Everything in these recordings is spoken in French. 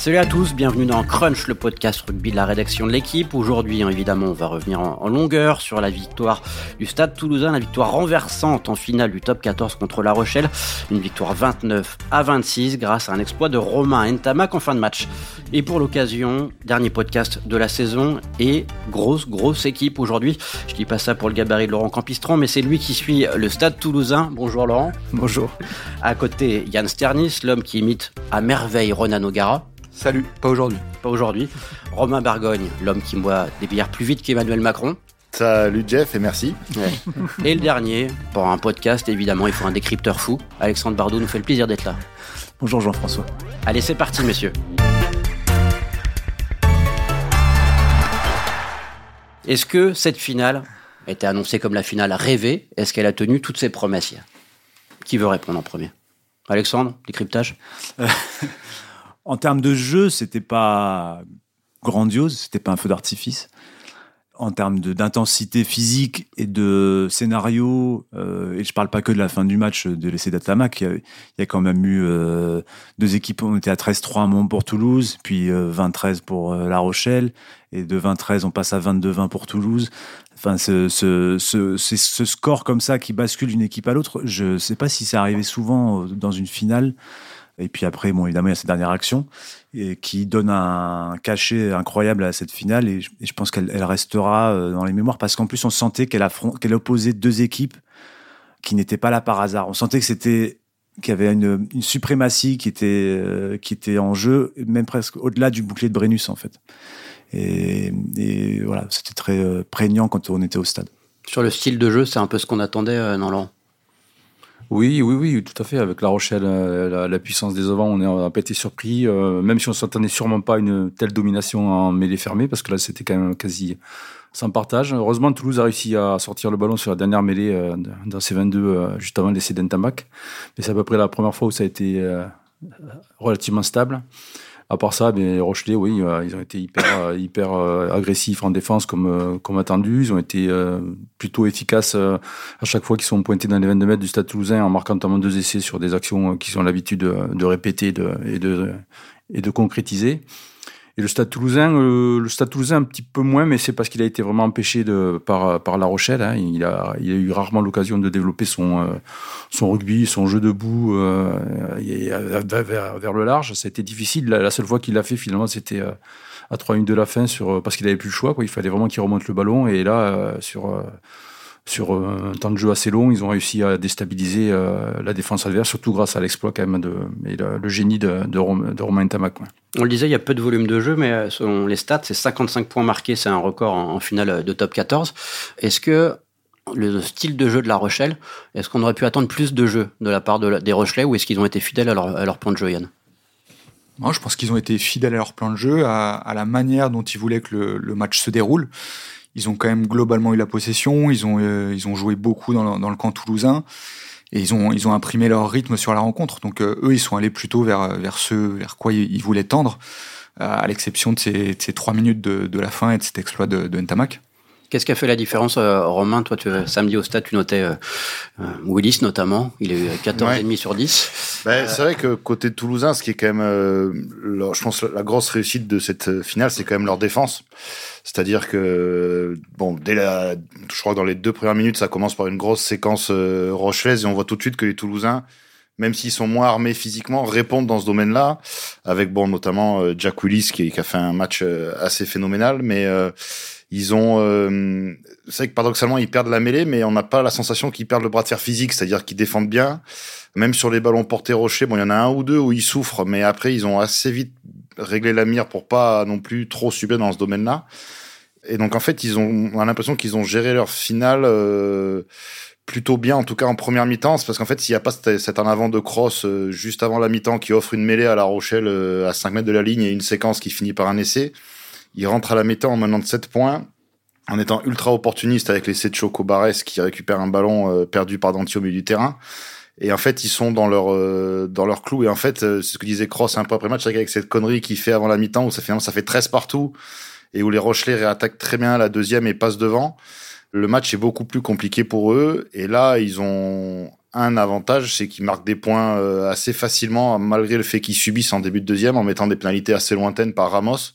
Salut à tous, bienvenue dans Crunch, le podcast rugby de la rédaction de l'équipe. Aujourd'hui, hein, évidemment, on va revenir en, longueur sur la victoire du Stade Toulousain, la victoire renversante en finale du top 14 contre La Rochelle. Une victoire 29 à 26 grâce à un exploit de Romain Ntamak en fin de match. Et pour l'occasion, dernier podcast de la saison et grosse, grosse équipe aujourd'hui. Je dis pas ça pour le gabarit de Laurent Campistron, mais c'est lui qui suit le Stade Toulousain. Bonjour Laurent. Bonjour. À côté, Yann Sternis, l'homme qui imite à merveille Ronan O'Gara. Salut, pas aujourd'hui. Pas aujourd'hui. Romain Bargogne, l'homme qui boit des bières plus vite qu'Emmanuel Macron. Salut Jeff et merci. Et le dernier, pour un podcast évidemment, il faut un décrypteur fou. Alexandre Bardot nous fait le plaisir d'être là. Bonjour Jean-François. Allez, c'est parti messieurs. Est-ce que cette finale était annoncée comme la finale rêvée? Est-ce qu'elle a tenu toutes ses promesses? Qui veut répondre en premier? Alexandre, décryptage En termes de jeu, c'était pas grandiose, c'était pas un feu d'artifice. En termes d'intensité physique et de scénario, euh, et je parle pas que de la fin du match de l'essai d'Atamac, il, y, a quand même eu euh, deux équipes, on était à 13-3 à Mont pour Toulouse, puis 20-13 euh, pour La Rochelle, et de 20-13 on passe à 22-20 pour Toulouse. Enfin, ce, ce, ce, score comme ça qui bascule d'une équipe à l'autre, je sais pas si c'est arrivé souvent dans une finale. Et puis après, bon, évidemment, il y a cette dernière action qui donne un cachet incroyable à cette finale. Et je, pense qu'elle restera euh, dans les mémoires parce qu'en plus, on sentait qu'elle qu'elle opposait deux équipes qui n'étaient pas là par hasard. On sentait que c'était qu'il y avait une, suprématie qui était euh, qui était en jeu, même presque au-delà du bouclier de Brennus en fait. Et, voilà, c'était très euh, prégnant quand on était au stade. Sur le style de jeu, c'est un peu ce qu'on attendait, euh, non, oui, oui, oui, tout à fait. Avec La Rochelle, euh, la, puissance des avants, on n'a pas été surpris, euh, même si on s'attendait sûrement pas à une telle domination en mêlée fermée, parce que là, c'était quand même quasi sans partage. Heureusement, Toulouse a réussi à sortir le ballon sur la dernière mêlée euh, dans ces 22, juste avant l'essai d'Entamac. Mais c'est à peu près la première fois où ça a été relativement stable. À part ça, ben, les Rochelais, oui, euh, ils ont été hyper, euh, hyper euh, agressifs en défense comme, comme attendu. Ils ont été plutôt efficaces à chaque fois qu'ils sont pointés dans les 22 mètres du Stade Toulousain en marquant notamment deux essais sur des actions qu'ils ont l'habitude de, de, répéter et, de, et de concrétiser. Et le Stade Toulousain, euh, le Stade Toulousain un petit peu moins, mais c'est parce qu'il a été vraiment empêché par, La Rochelle. Hein. Il, a, eu rarement l'occasion de développer son, euh, rugby, son jeu debout euh, vers, vers, le large. Été difficile. La, seule fois qu'il l'a fait, finalement, c'était à 3 minutes de la fin, parce qu'il n'avait plus le choix. Il fallait vraiment qu'il remonte le ballon. Et là, sur sur euh, un temps de jeu assez long, ils ont réussi à déstabiliser euh, la défense adverse, surtout grâce à l'exploit quand même de et le, génie de, de, Romain Tamac. On le disait, il y a peu de volume de jeu, mais euh, selon les stats, c'est 55 points marqués, c'est un record en, finale de top 14. Est-ce que le style de jeu de La Rochelle, est-ce qu'on aurait pu attendre plus de jeu de la part des Rochelais ou est-ce qu'ils ont été fidèles à leur, à leur plan de jeu, Yann? Moi, je pense qu'ils ont été fidèles à leur plan de jeu, à, la manière dont ils voulaient que le, le match se déroule ils ont quand même globalement eu la possession, ils ont, euh, ils ont joué beaucoup dans le, dans le, camp toulousain et ils ont, ils ont imprimé leur rythme sur la rencontre. Donc euh, eux, ils sont allés plutôt vers, vers ce vers quoi ils, voulaient tendre, euh, à l'exception de ces, ces, trois minutes de, de, la fin et de cet exploit de, de Ntamak. Qu'est-ce qui a fait la différence, Romain Toi, tu, samedi au stade, tu notais Willis notamment. Il eu 14,5 sur 10. Ben, c'est vrai que côté Toulousain, ce qui est quand même, je pense, la grosse réussite de cette finale, c'est quand même leur défense. C'est-à-dire que, bon, dès la, je crois que dans les deux premières minutes, ça commence par une grosse séquence euh, rochelaise et on voit tout de suite que les Toulousains, même s'ils sont moins armés physiquement, répondent dans ce domaine-là, avec bon, notamment euh, Jack Willis qui, qui, a fait un match euh, assez phénoménal, mais euh, ils ont, c'est vrai que paradoxalement ils perdent la mêlée, mais on n'a pas la sensation qu'ils perdent le bras de fer physique, c'est-à-dire qu'ils défendent bien. Même sur les ballons portés rochers, bon, il y en a un ou deux où ils souffrent, mais après ils ont assez vite réglé la mire pour pas non plus trop subir dans ce domaine-là. Et donc en fait, ils ont, on a l'impression qu'ils ont géré leur finale euh, plutôt bien, en tout cas en première mi-temps. C'est parce qu'en fait, s'il n'y a pas cet en avant de cross euh, juste avant la mi-temps qui offre une mêlée à La Rochelle euh, à 5 mètres de la ligne et une séquence qui finit par un essai, ils rentrent à la mi-temps en menant de 7 points en étant ultra opportuniste avec l'essai de Choco Barres qui récupère un ballon perdu par Danti au milieu du terrain. Et en fait, ils sont dans leur dans leur clou. Et en fait, c'est ce que disait Cross un peu après match, avec cette connerie qu'il fait avant la mi-temps où ça ça fait 13 partout et où les Rochelais réattaquent très bien la deuxième et passent devant. Le match est beaucoup plus compliqué pour eux. Et là, ils ont un avantage, c'est qu'ils marquent des points euh, assez facilement, malgré le fait qu'ils subissent en début de deuxième, en mettant des pénalités assez lointaines par Ramos,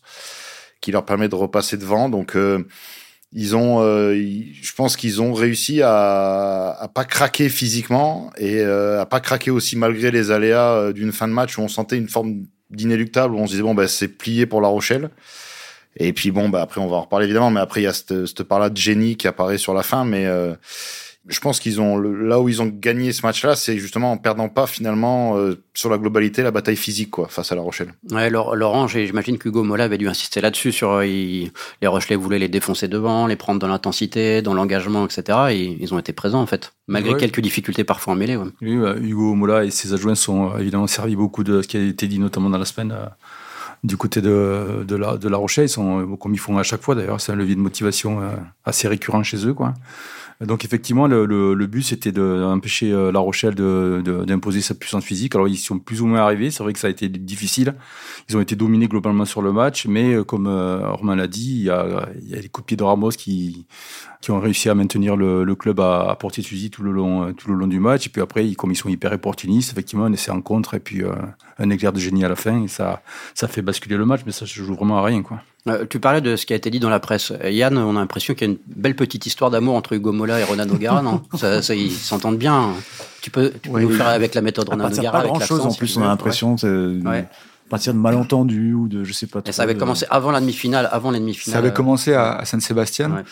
qui leur permet de repasser devant. Donc, euh, ils ont, euh, je pense qu'ils ont réussi à, à pas craquer physiquement et à pas craquer aussi malgré les aléas d'une fin de match où on sentait une forme d'inéluctable, où on se disait, bon, ben, c'est plié pour La Rochelle. Et puis, bon, bah, après, on va en reparler évidemment, mais après, il y a cette, cette part-là de génie qui apparaît sur la fin, mais je pense qu'ils ont là où ils ont gagné ce match-là, c'est justement en perdant pas finalement euh, sur la globalité la bataille physique quoi face à La Rochelle. Ouais, Laurent, j'imagine qu'Hugo Mola avait dû insister là-dessus sur euh, les Rochelais voulaient les défoncer devant, les prendre dans l'intensité, dans l'engagement, etc. Et ils ont été présents en fait, malgré quelques difficultés parfois en mêlée. Oui, Hugo Mola et ses adjoints sont euh, évidemment servis beaucoup de ce qui a été dit notamment dans la semaine. du côté de, de, la, de La Rochelle, ils sont, comme ils font à chaque fois d'ailleurs, c'est un levier de motivation assez récurrent chez eux. Quoi. Donc effectivement, le, but c'était d'empêcher euh, La Rochelle d'imposer de, sa puissance physique. Alors ils sont plus ou moins arrivés. C'est vrai que ça a été difficile. Ils ont été dominés globalement sur le match, mais euh, comme euh, Romain l'a dit, il y, a, il y les coups de de Ramos qui, qui ont réussi à maintenir le, club à, à portée de fusil tout le long tout le long du match. Et puis après, comme ils sont hyper opportunistes, effectivement, on essaie en contre et puis un éclair de génie à la fin et ça ça fait basculer le match, mais ça se joue vraiment à rien quoi. Euh, tu parlais de ce qui a été dit dans la presse. Euh, Yann, on a l'impression qu'il y a une belle petite histoire d'amour entre Hugo Mola et Ronan O'Gara, non? Ça, ça, Ils s'entendent bien. Tu peux, tu peux nous faire avec la méthode Ronan O'Gara. Pas grand chose en plus, on a l'impression. Ouais. À partir de malentendus ou de je sais pas. Et ça avait commencé avant la demi-finale, avant la demi-finale. Ça avait commencé à, à Saint-Sébastien. Ouais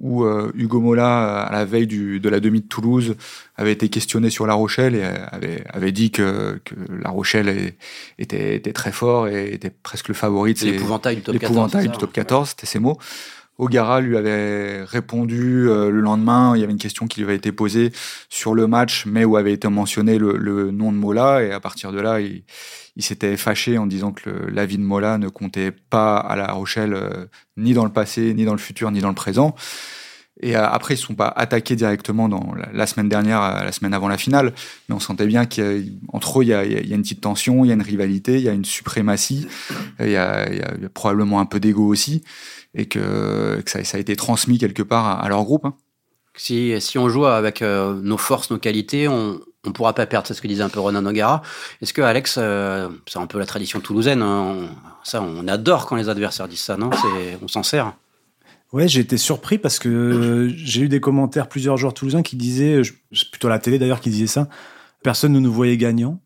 où euh, Hugo Mola, à la veille du, de la demi de Toulouse, avait été questionné sur La Rochelle et avait, avait dit que, que La Rochelle était, était, très fort et était presque le favori. de L'épouvantail du top 14. L'épouvantail du top 14, c'était ses mots. Ogara lui avait répondu euh, le lendemain, il y avait une question qui lui avait été posée sur le match, mais où avait été mentionné le, nom de Mola, et à partir de là, il, il s'était fâché en disant que la vie de Mola ne comptait pas à La Rochelle, euh, ni dans le passé, ni dans le futur, ni dans le présent. Et euh, après, ils ne sont pas attaqués directement dans la, semaine dernière, euh, la semaine avant la finale, mais on sentait bien qu'entre eux, il y, a, une petite tension, il y a une rivalité, il y a une suprématie, il y a, probablement un peu d'ego aussi, et que, ça, a été transmis quelque part à, leur groupe. Hein. Si, on joue avec nos forces, nos qualités, on, on pourra pas perdre, c'est ce que disait un peu Ronan Nogara. Est-ce que Alex, euh, c'est un peu la tradition toulousaine, hein, on, ça, on adore quand les adversaires disent ça, non? On s'en sert. Ouais, j'ai été surpris parce que j'ai eu des commentaires plusieurs joueurs toulousains qui disaient, c'est plutôt la télé d'ailleurs qui disait ça, personne ne nous voyait gagnants.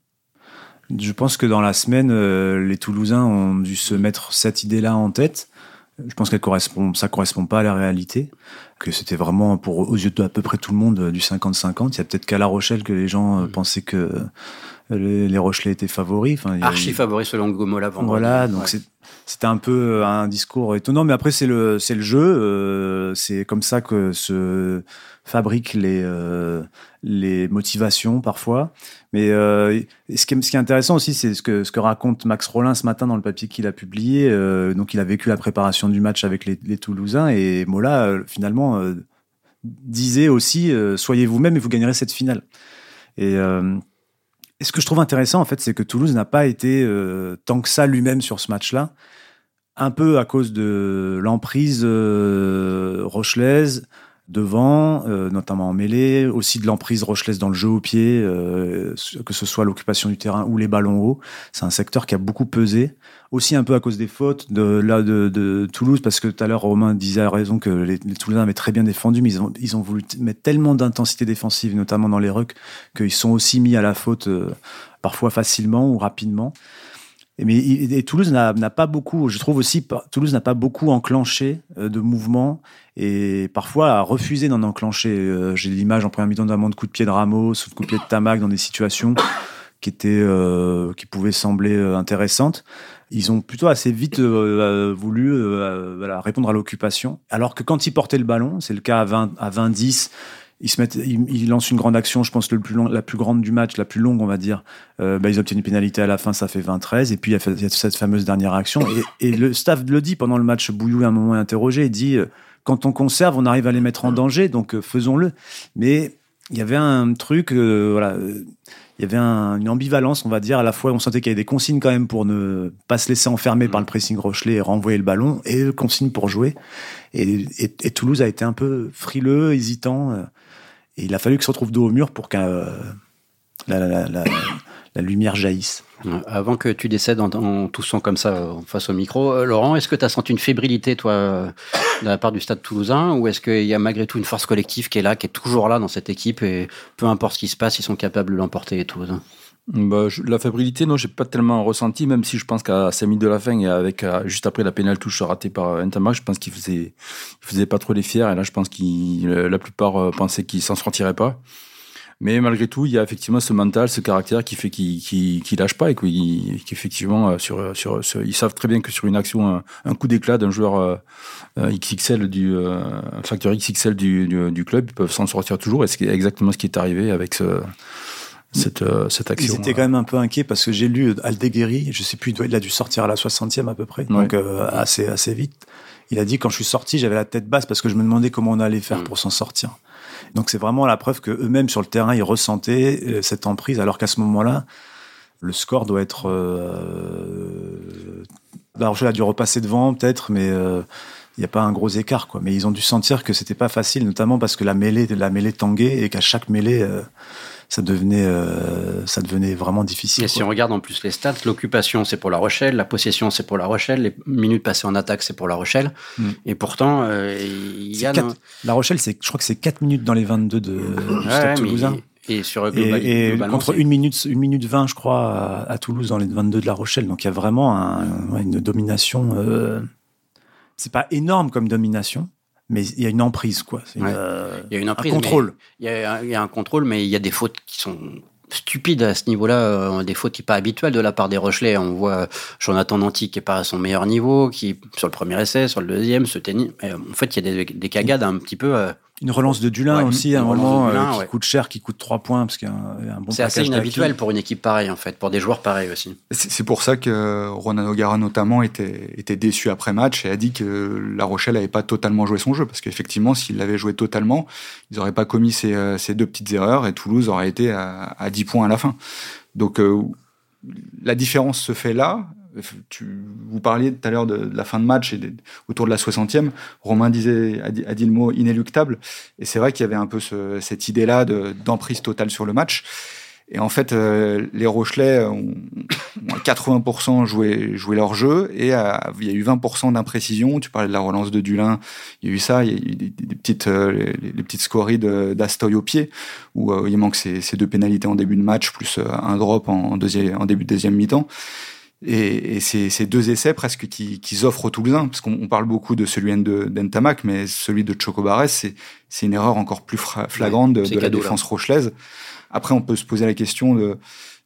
Je pense que dans la semaine, euh, les Toulousains ont dû se mettre cette idée-là en tête. Je pense qu'elle correspond, ça correspond pas à la réalité, que c'était vraiment pour aux yeux de à peu près tout le monde euh, du 50-50. Il y a peut-être qu'à La Rochelle que les gens euh, mm. pensaient que euh, les, Rochelais étaient favoris. Enfin, Archi favoris selon Gomola. Voilà, donc c'était un peu un discours étonnant, mais après c'est le le jeu, c'est comme ça que se fabriquent les les motivations parfois. Mais euh, ce, qui est, ce, qui est, intéressant aussi, c'est ce que, ce que raconte Max Rollin ce matin dans le papier qu'il a publié. Euh, donc, il a vécu la préparation du match avec les, les Toulousains et Mola, euh, finalement, euh, disait aussi euh, soyez vous-même et vous gagnerez cette finale. Et, et, ce que je trouve intéressant, en fait, c'est que Toulouse n'a pas été tant que ça lui-même sur ce match-là, un peu à cause de l'emprise rochelaise devant, euh, notamment en mêlée, aussi de l'emprise rochelaise dans le jeu au pied, euh, que ce soit l'occupation du terrain ou les ballons hauts. C'est un secteur qui a beaucoup pesé, aussi un peu à cause des fautes de là de, de Toulouse, parce que tout à l'heure Romain disait à raison que les, les, Toulousains avaient très bien défendu, mais ils ont, ils ont voulu mettre tellement d'intensité défensive, notamment dans les rucks, qu'ils sont aussi mis à la faute euh, parfois facilement ou rapidement. Mais et Toulouse n'a pas beaucoup, je trouve aussi, Toulouse n'a pas beaucoup enclenché euh, de mouvements et parfois a refusé d'en enclencher. Euh, j'ai l'image en première mi-temps d'un de coup de pied de Ramos ou de coup de pied de Tamac dans des situations qui étaient, euh, qui pouvaient sembler intéressantes. Ils ont plutôt assez vite voulu voilà, répondre à l'occupation, alors que quand ils portaient le ballon, c'est le cas à 20 à 20 10 ils se mettent, ils, lancent une grande action, je pense le plus la plus grande du match, la plus longue, on va dire. Euh, bah, ils obtiennent une pénalité à la fin, ça fait 20-13. Et puis il y, a, cette fameuse dernière action. Et, et, le staff le dit pendant le match. Bouillou, à un moment, interrogé. Il dit euh, quand on conserve, on arrive à les mettre en danger, donc euh, faisons-le. Mais il y avait un truc, euh, voilà il y avait un, une ambivalence, on va dire. À la fois, on sentait qu'il y avait des consignes quand même pour ne pas se laisser enfermer par le pressing Rochelet et renvoyer le ballon, et consignes pour jouer. Et, et, et, Toulouse a été un peu frileux, hésitant. Il a fallu qu'il se retrouve dos au mur pour qu'un la, la, lumière jaillisse. Avant que tu décèdes en, en toussant comme ça euh, face au micro, euh, Laurent, est-ce que tu as senti une fébrilité, toi, euh, de la part du Stade toulousain, ou est-ce qu'il y a malgré tout une force collective qui est là, qui est toujours là dans cette équipe, et peu importe ce qui se passe, ils sont capables de l'emporter, les Toulousains? Bah, je- la fébrilité, non, j'ai pas tellement ressenti, même si je pense qu'à 5 minutes de la fin et avec euh, juste après la pénale touche ratée par Ntamak, je pense qu'il faisait, il faisait pas trop les fiers. Et là, je pense qu'il, euh, la plupart euh, pensaient qu'il s'en sortirait pas. Mais malgré tout, il y a effectivement ce mental, ce caractère qui fait qu'il lâche pas et qu'effectivement, euh, sur, sur, ils savent très bien que sur une action, un, coup d'éclat d'un joueur euh, euh, XXL du euh, facteur XXL du, du, du club, ils peuvent s'en sortir toujours. Et c'est exactement ce qui est arrivé avec ce, cette, euh, cette action. Ils étaient quand même un peu inquiets parce que j'ai lu Aldeguerri, je sais plus, il a dû sortir à la 60e à peu près, donc euh, assez, assez vite. Il a dit quand je suis sorti, j'avais la tête basse parce que je me demandais comment on allait faire Mm. pour s'en sortir. Donc c'est vraiment la preuve que eux-mêmes sur le terrain, ils ressentaient euh, cette emprise, alors qu'à ce moment-là, le score doit être. Euh... La Rochelle a dû repasser devant peut-être, mais euh, il n'y a pas un gros écart quoi. Mais ils ont dû sentir que c'était pas facile, notamment parce que la mêlée, la mêlée tanguait et qu'à chaque mêlée. euh, ça devenait, euh, ça devenait vraiment difficile. Et si on regarde en plus les stats, l'occupation c'est pour La Rochelle, la possession c'est pour La Rochelle, les minutes passées en attaque c'est pour La Rochelle. Mm. Et pourtant, euh, il y a. quatre- La Rochelle, c'est, je crois que c'est 4 minutes dans les 22 de, du Ouais, mais- Toulousain. Et sur Et, global- et globalement, contre 1 minute, une minute 20, je crois, à, à Toulouse dans les 22 de La Rochelle. Donc il y a vraiment un- une domination. Euh, c'est pas énorme comme domination, mais il y a une emprise, quoi. C'est une, Ouais. euh, il y a une un emprise, contrôle. mais Il y, a, un- il y a un contrôle, mais il y a des fautes qui sont stupides à ce niveau-là, euh, des fautes qui pas habituelles de la part des Rochelais. On voit Jonathan Nanty qui est pas à son meilleur niveau, qui sur le premier essai, sur le deuxième, se euh, en fait, il y a des, des cagades un petit peu. euh, Une relance de Dulin Ouais, aussi, à un moment, Dulin, euh, qui ouais. coûte cher, qui coûte 3 points, parce qu'il y a un, il y a un bon c'est assez inhabituel pour une équipe pareille, en fait, pour des joueurs pareils aussi. C'est c'est pour ça que Ronan O'Gara notamment était, était déçu après match et a dit que La Rochelle n'avait pas totalement joué son jeu parce qu'effectivement s'il l'avait joué totalement, ils n'auraient pas commis ces, euh, ces deux petites erreurs et Toulouse aurait été à, à 10 points à la fin. Donc euh, la différence se fait là. Tu, vous parliez tout à l'heure de, de la fin de match et des- autour de la 60e. Romain disait, a dit, a dit le mot inéluctable. Et c'est vrai qu'il y avait un peu ce- cette idée-là de- d'emprise totale sur le match. Et en fait, euh, les Rochelais ont, ont à 80% joué, joué leur jeu et il y a eu 20% d'imprécision. Tu parlais de la relance de Dulin, il y a eu ça, il y a eu des, petites, euh, les, petites scories de- d'Astoy au pied où euh, il manque ces, ces deux pénalités en début de match plus euh, un drop en, deuxième, en début de deuxième mi-temps. Et, et c'est ces deux essais presque qui, qui offrent aux Toulousains, parce qu'on on parle beaucoup de celui de d'Entamac, mais celui de Chocobares, c'est c'est une erreur encore plus flagrante de, la là. défense rochelaise. Après, on peut se poser la question de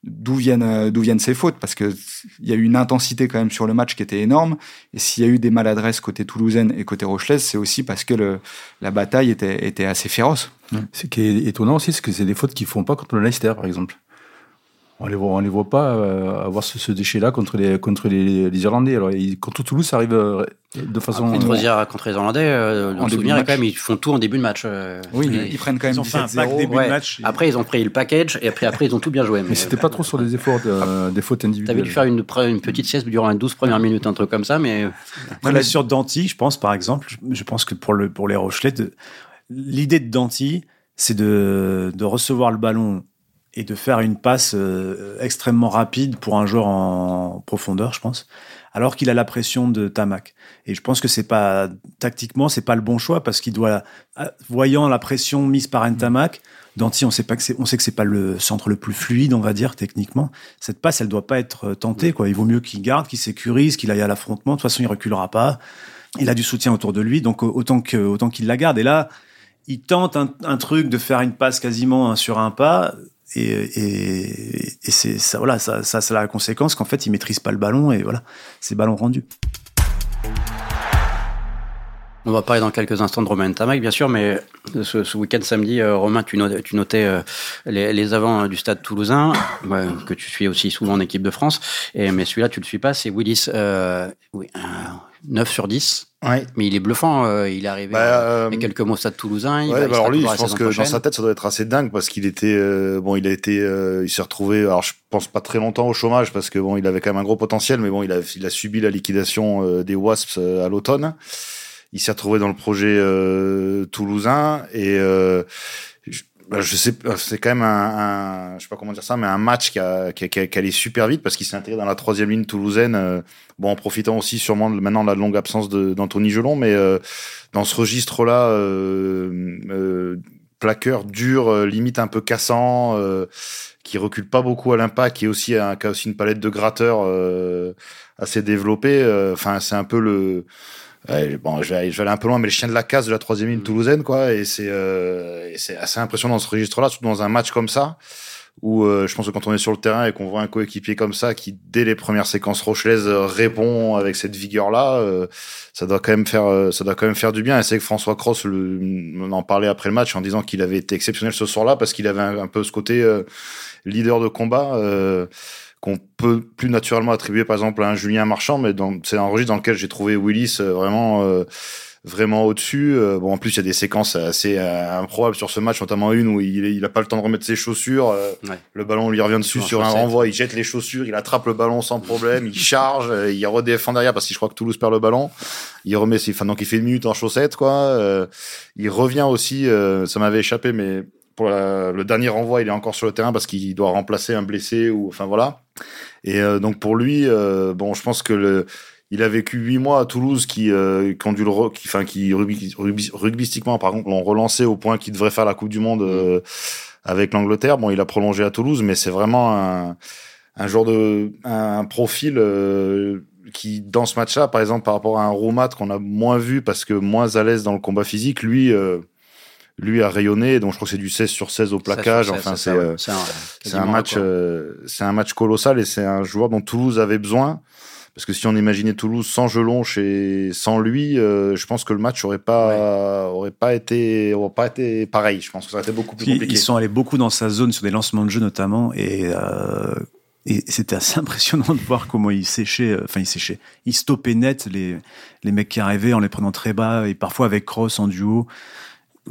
d'où viennent d'où viennent ces fautes, parce que il y a eu une intensité quand même sur le match qui était énorme. Et s'il y a eu des maladresses côté toulousaine et côté rochelaise, c'est aussi parce que le, la bataille était, était assez féroce. Ce qui est étonnant aussi, c'est que c'est des fautes qu'ils font pas contre le Leicester, par exemple. On les voit, on les voit pas euh, avoir ce, ce déchet-là contre les contre les, les Irlandais. Alors ils- contre Toulouse, ça arrive euh, de façon. Contre, euh, contre les Irlandais, euh, En on se début souvient de quand même, match. ils font tout en début de match. euh, Oui, ils prennent quand même Ils ont fait un 17-0. pack début ouais. de match. Après, ils ont pris le package et après, après ils ont tout bien joué. mais c'était pas trop sur des efforts, de- des fautes individuelles. T'avais dû faire une, une petite sieste durant les 12 premières minutes, un truc comme ça, mais Après, là, sur Danty, je pense, par exemple, je, pense que pour, le, pour les Rochelais, l'idée de Danty, c'est de, de recevoir le ballon et de faire une passe euh, extrêmement rapide pour un joueur en profondeur, je pense, alors qu'il a la pression de Tamac. Et je pense que c'est pas tactiquement, c'est pas le bon choix parce qu'il doit, ah, voyant la pression mise par Ntamak, Danty, on sait pas que c'est, on sait que c'est pas le centre le plus fluide, on va dire techniquement. Cette passe, elle doit pas être euh, tentée, quoi. Il vaut mieux qu'il garde, qu'il sécurise, qu'il aille à l'affrontement. De toute façon, il reculera pas. Il a du soutien autour de lui, donc euh, autant que autant qu'il la garde. Et là, il tente un, un truc de faire une passe quasiment un sur un pas. Et, et, et c'est ça, voilà, ça, ça, a la conséquence qu'en fait, il maîtrise pas le ballon et voilà, c'est ballon rendu. On va parler dans quelques instants de Romain Tamac, bien sûr, mais ce, ce week-end samedi, euh, Romain, tu notais, tu notais euh, les, les avants euh, du stade toulousain, ouais, que tu suis aussi souvent en équipe de France, et, mais celui-là, tu le suis pas, c'est Willis, euh, oui, euh, 9 sur 10. Ouais. Mais il est bluffant, euh, il est arrivé Bah, il y a quelques mots au stade toulousain. Il Ouais, va, bah alors lui, je pense que dans sa tête, ça doit être assez dingue parce qu'il était, bon, il a été, euh, il s'est retrouvé, alors je pense pas très longtemps au chômage parce que bon, il avait quand même un gros potentiel, mais bon, il a, il a subi la liquidation euh, des Wasps euh, à l'automne. Il s'est retrouvé dans le projet euh, toulousain et euh, je- bah, je sais, c'est quand même un, un, je sais pas comment dire ça, mais un match qui a, qui, a, qui, a, qui allait super vite parce qu'il s'est intégré dans la troisième ligne toulousaine. Euh, bon, en profitant aussi sûrement maintenant de la longue absence d'Anthony Gelon, mais euh, dans ce registre-là, euh, euh, plaqueur dur, euh, limite un peu cassant, qui recule pas beaucoup à l'impact, qui est aussi un, qui a aussi une palette de gratteurs assez développée. Enfin, c'est un peu le Ouais, bon, je vais, je vais, aller un peu loin, mais le chien de la case de la troisième ligne mm. toulousaine, quoi. Et c'est euh, c'est assez impressionnant dans ce registre-là, surtout dans un match comme ça, où euh, je pense que quand on est sur le terrain et qu'on voit un coéquipier comme ça, qui dès les premières séquences rochelaises répond avec cette vigueur-là, euh, ça doit quand même faire, euh, ça doit quand même faire du bien. Et c'est que François Cross le, on en parlait après le match en disant qu'il avait été exceptionnel ce soir-là parce qu'il avait un, un, peu ce côté leader de combat qu'on peut plus naturellement attribuer par exemple à un Julien Marchand, mais c'est un registre dans lequel j'ai trouvé Willis euh, vraiment euh, vraiment au-dessus. Euh, bon, en plus, il y a des séquences assez improbables sur ce match, notamment une où il, il a pas le temps de remettre ses chaussures. Le ballon lui revient dessus sur un renvoi, il jette les chaussures, il attrape le ballon sans problème, il charge, il redéfend derrière parce que je crois que Toulouse perd le ballon. Il remet ses, enfin, donc il fait une minute en chaussettes, quoi. il revient aussi, ça m'avait échappé, mais pour le dernier renvoi, il est encore sur le terrain parce qu'il doit remplacer un blessé ou enfin voilà. Et euh, donc pour lui, euh, bon, je pense que le, il a vécu huit mois à Toulouse qui, euh, qui ont dû le, qui, enfin qui rugby, rugbystiquement par contre l'ont relancé au point qu'il devrait faire la Coupe du Monde euh, avec l'Angleterre. Bon, il a prolongé à Toulouse, mais c'est vraiment un, un genre de un profil qui dans ce match-là, par exemple par rapport à un Roumat qu'on a moins vu parce que moins à l'aise dans le combat physique, lui lui a rayonné. Donc je crois que c'est du 16 sur 16 au plaquage. enfin, c'est euh, c'est un, match, euh, c'est un match colossal et c'est un joueur dont Toulouse avait besoin. Parce que si on imaginait Toulouse sans Gelonche et sans lui, euh, je pense que le match aurait pas aurait pas été aurait pas été pareil. Je pense que ça aurait été beaucoup plus compliqué. Ils sont allés beaucoup dans sa zone sur des lancements de jeu notamment et et c'était assez impressionnant de voir comment il séchait, enfin il séchait, il stoppait net les, les mecs qui arrivaient en les prenant très bas et parfois avec Cross en duo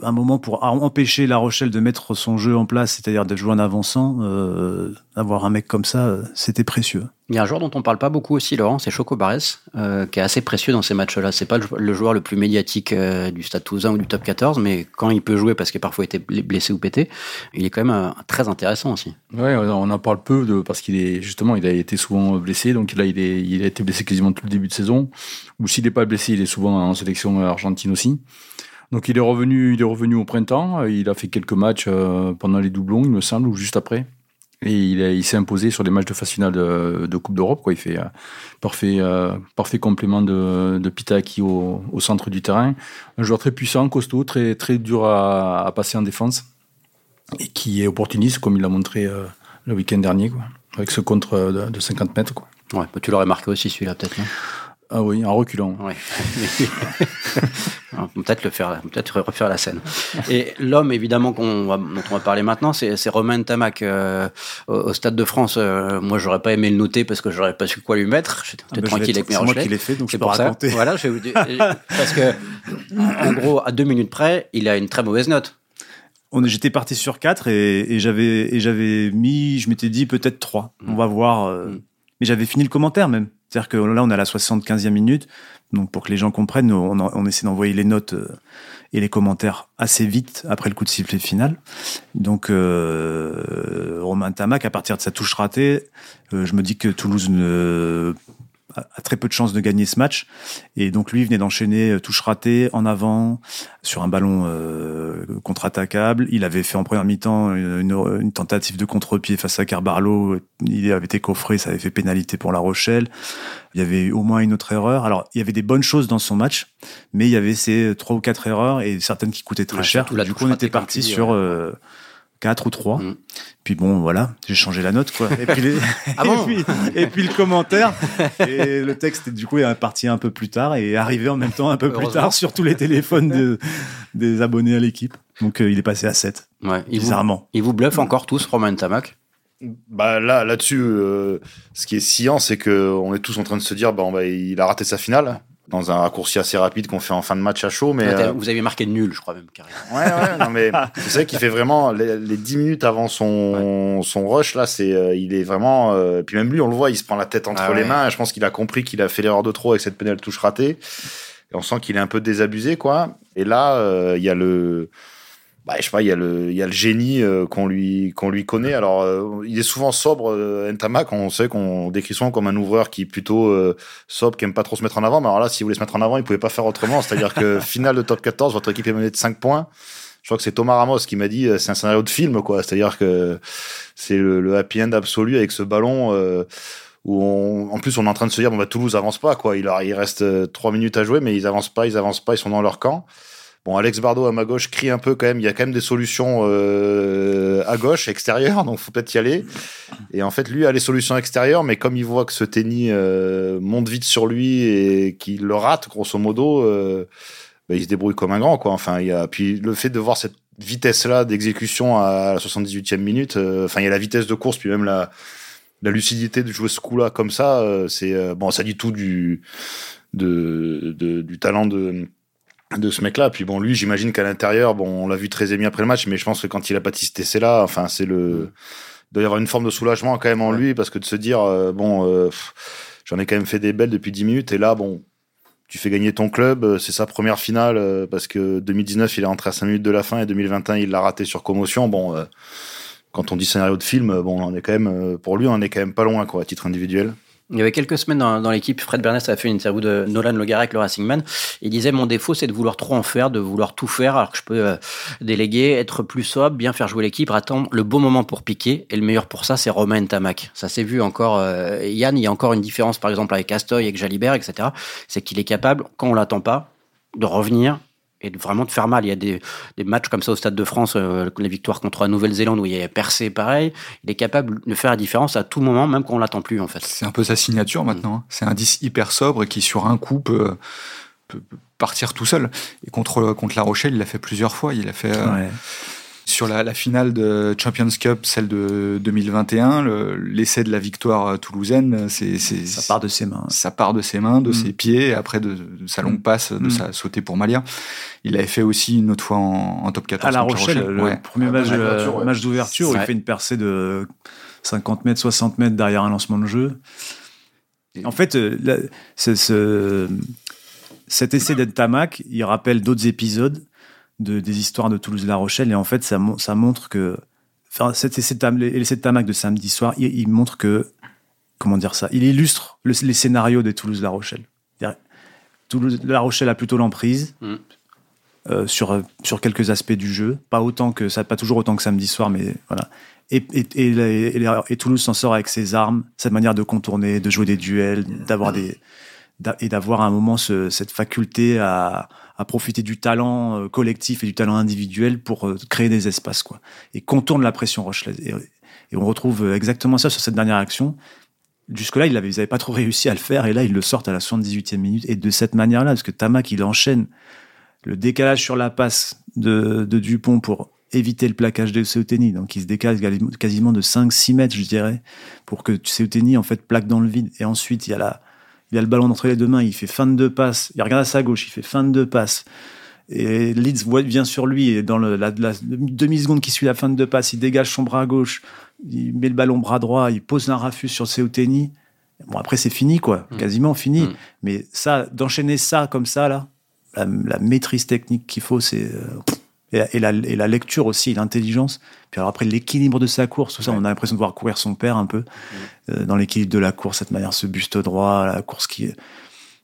un moment pour empêcher La Rochelle de mettre son jeu en place, c'est-à-dire de jouer en avançant, euh, avoir un mec comme ça, euh, c'était précieux. Il y a un joueur dont on parle pas beaucoup aussi, Laurent, c'est Choco Barès, euh, qui est assez précieux dans ces matchs-là. C'est pas le joueur le plus médiatique euh, du Stade Toulousain ou du Top 14, mais quand il peut jouer parce qu'il a parfois été blessé ou pété, il est quand même euh, très intéressant aussi. Ouais, on en parle peu de, parce qu'il est justement, il a été souvent blessé, donc là il, est, il a été blessé quasiment tout le début de saison. Ou s'il n'est pas blessé, il est souvent en sélection argentine aussi. Donc il est revenu, il est revenu au printemps. Il a fait quelques matchs euh, pendant les doublons, il me semble, ou juste après. Et il, s'est imposé sur les matchs de phase finale de, Coupe d'Europe. Quoi. Il fait euh, parfait, euh, parfait complément de, de Pitaki au, centre du terrain. Un joueur très puissant, costaud, très, dur à, à passer en défense. Et qui est opportuniste, comme il l'a montré le week-end dernier, quoi. avec ce contre de, de 50 mètres. Quoi. Ouais, bah, tu l'aurais marqué aussi celui-là, peut-être. Ah oui, en reculant. Ouais. peut-être le faire, peut-être refaire la scène. Et l'homme, évidemment, qu'on va, dont on va parler maintenant, c'est, c'est Romain Tamac euh, au, Stade de France. Euh, moi, j'aurais pas aimé le noter parce que j'aurais pas su quoi lui mettre. J'étais peut-être ah bah, tranquille avec mes C'est moi qui l'ai fait, donc c'est je peux raconter. Voilà, je vais vous dire, parce que en gros, à deux minutes près, il a une très mauvaise note. On, j'étais parti sur 4 et, et j'avais et j'avais mis, je m'étais dit peut-être 3. On va voir. Euh, Mm. Mais j'avais fini le commentaire même. C'est-à-dire que là, on est à la 75e minute. Donc, pour que les gens comprennent, on, on essaie d'envoyer les notes euh, et les commentaires assez vite après le coup de sifflet final. Donc, euh, Romain Tamac, à partir de sa touche ratée, euh, je me dis que Toulouse ne, a très peu de chances de gagner ce match. Et donc lui venait d'enchaîner euh, touche ratée en avant sur un ballon euh, contre-attaquable. Il avait fait en première mi-temps une, une, une, tentative de contre-pied face à Carbarlo. Il avait été coffré, ça avait fait pénalité pour La Rochelle. Il y avait au moins une autre erreur. Alors il y avait des bonnes choses dans son match, mais il y avait ces trois ou quatre erreurs et certaines qui coûtaient très Ouais, cher. Du coup on était parti sur ouais. Euh, 4 ou 3. Mm. Puis bon, voilà, j'ai changé la note, quoi. Et puis, les- Ah bon et, puis, et puis le commentaire. Et le texte, du coup, est parti un peu plus tard et est arrivé en même temps un peu plus tard sur tous les téléphones de- des abonnés à l'équipe. Donc, euh, il est passé à 7, Ouais, il vous, bizarrement. il vous bluffe encore tous, Romain Tamac? Bah là, là-dessus, euh, ce qui est sciant, c'est que on est tous en train de se dire, bah, il a raté sa finale dans un raccourci assez rapide qu'on fait en fin de match à chaud, mais euh, Vous aviez marqué nul, je crois même, carrément. ouais, ouais, non mais c'est vrai qu'il fait vraiment les, les 10 minutes avant son son rush là, c'est euh, il est vraiment, euh, puis même lui, on le voit, il se prend la tête entre Ah les ouais. mains. Je pense qu'il a compris qu'il a fait l'erreur de trop avec cette pénale touche ratée, et on sent qu'il est un peu désabusé quoi. Et là, euh, il y a le bah, je sais pas, il y a le, il y a le génie euh, qu'on lui, qu'on lui connaît. Alors, euh, il est souvent sobre, euh, Ntamak. On sait qu'on décrit souvent comme un ouvreur qui est plutôt euh, sobre, qui aime pas trop se mettre en avant. Mais alors là, s'il voulait se mettre en avant, il pouvait pas faire autrement. C'est-à-dire que finale de top 14, votre équipe est menée de 5 points. Je crois que c'est Thomas Ramos qui m'a dit, c'est un scénario de film, quoi. C'est-à-dire que c'est le, le, happy end absolu avec ce ballon. où on, en plus on est en train de se dire bon bah Toulouse avance pas quoi il, il reste trois minutes à jouer mais ils avancent pas ils avancent pas ils sont dans leur camp Bon, Alex Bardot à ma gauche crie un peu quand même. Il y a quand même des solutions euh, à gauche, extérieures, donc faut peut-être y aller. Et en fait, lui a les solutions extérieures, mais comme il voit que ce tennis euh, monte vite sur lui et qu'il le rate, grosso modo, euh, bah, il se débrouille comme un grand, quoi. Enfin, il y a puis le fait de voir cette vitesse-là d'exécution à la 78e minute. euh, Enfin, il y a la vitesse de course, puis même la la lucidité de jouer ce coup-là comme ça. euh, c'est euh, bon, ça dit tout du de- du talent de de ce mec-là. Puis bon, lui, j'imagine qu'à l'intérieur, bon, on l'a vu très ému après le match, mais je pense que quand il a Baptiste là, enfin, c'est le, il doit y avoir une forme de soulagement quand même en lui, parce que de se dire, euh, bon, euh, j'en ai quand même fait des belles depuis 10 minutes, et là, bon, tu fais gagner ton club, euh, c'est sa première finale, euh, parce que 2019, il est rentré à 5 minutes de la fin, et 2021, il l'a raté sur commotion. Bon, euh, quand on dit scénario de film, bon, on est quand même, pour lui, on est quand même pas loin, quoi, à titre individuel. Il y avait quelques semaines dans, l'équipe, Fred Bernès a fait une interview de Nolan Le Garec, le Racing Man. Il disait Mon défaut, c'est de vouloir trop en faire, de vouloir tout faire, alors que je peux euh, déléguer, être plus sobre, bien faire jouer l'équipe, attendre le bon moment pour piquer. Et le meilleur pour ça, c'est Romain Tamac. Ça s'est vu encore. euh, Yann, il y a encore une différence, par exemple, avec Astoy, avec Jalibert, etc. C'est qu'il est capable, quand on l'attend pas, de revenir et de vraiment de faire mal. Il y a des, des matchs comme ça au Stade de France, euh, les victoires contre la Nouvelle-Zélande où il est percé pareil. Il est capable de faire la différence à tout moment, même quand on l'attend plus, en fait. C'est un peu sa signature maintenant. hein. C'est un 10 hyper sobre et qui, sur un coup, peut, peut- peut partir tout seul. Et contre, contre La Rochelle, il l'a fait plusieurs fois. Il a fait euh, Ouais. Sur la, la finale de Champions Cup, celle de 2021, le- l'essai de la victoire euh, toulousaine, c'est c'est- Ça part de ses mains. ça part de ses mains, de Mm. ses pieds, après de, de sa longue passe, de Mm. sa sautée pour Malia. Il avait fait aussi une autre fois en, en top 14 À La contre Rochelle, le Ouais. premier Ah, match, euh, d'ouverture, ouais. match d'ouverture, où Ouais. il fait une percée de 50 mètres, 60 mètres derrière un lancement de jeu. En fait, euh, là, c'est ce- cet essai d'Entamac, il rappelle d'autres épisodes de, des histoires de Toulouse-La Rochelle, et en fait, ça, mon- ça montre que. Enfin, cet essai de Tam- l'essai de Tamac de samedi soir, il, il montre que. Comment dire ça Il illustre le- les scénarios des Toulouse-La Rochelle. Toulouse-La Rochelle a plutôt l'emprise. Mm. euh, sur, sur quelques aspects du jeu, pas autant que ça, pas toujours autant que samedi soir, mais voilà. Et, et, et, Toulouse s'en sort avec ses armes, sa manière de contourner, de jouer des duels, d'avoir des d'a- et d'avoir à un moment ce- cette faculté à, à profiter du talent euh, collectif et du talent individuel pour euh, créer des espaces quoi. Et contourne la pression rochelaise. Et, on retrouve euh, exactement ça sur cette dernière action. Jusque-là, ils n'avaient pas trop réussi à le faire, et là, ils le sortent à la 78e minute, et de cette manière-là, parce que Tamac, il enchaîne le décalage sur la passe de, de Dupont pour éviter le plaquage de Seuteni. Donc, il se décale quasiment de 5-6 mètres, je dirais, pour que Seuteni, en fait, plaque dans le vide. Et ensuite, il y a, la, il a le ballon entre les deux mains, il fait fin de deux passes. Il regarde à sa gauche, il fait fin de deux passes. Et Leeds vient sur lui, et dans le- la, la demi-seconde qui suit la fin de deux passes, il dégage son bras gauche, il met le ballon bras droit, il pose un rafus sur Seuteni. Bon, après, c'est fini, quoi. Mm. Quasiment fini. Mm. Mais ça, d'enchaîner ça comme ça, là, la, la maîtrise technique qu'il faut, c'est. euh, et, et la, et la lecture aussi, l'intelligence. Puis alors après, l'équilibre de sa course, tout ça, on a l'impression de voir courir son père un peu euh, dans l'équilibre de la course, cette manière, ce buste droit, la course qui.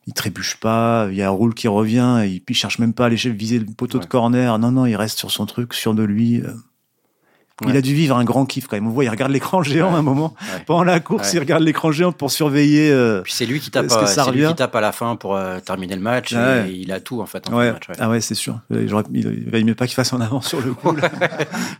Il trébuche pas, il y a un roule qui revient, et il, il cherche même pas à aller viser le poteau de corner. Non, non, il reste sur son truc, sûr de lui. Il a dû vivre un grand kiff quand même. On voit, il regarde l'écran géant à un moment. Ouais. Pendant la course, il regarde l'écran géant pour surveiller. euh, Puis c'est lui qui tape, que euh, lui qui tape à la fin pour euh, terminer le match. et il a tout en fait. En match. Ah ouais, c'est sûr. Il il valait mieux pas qu'il fasse en avant sur le coup.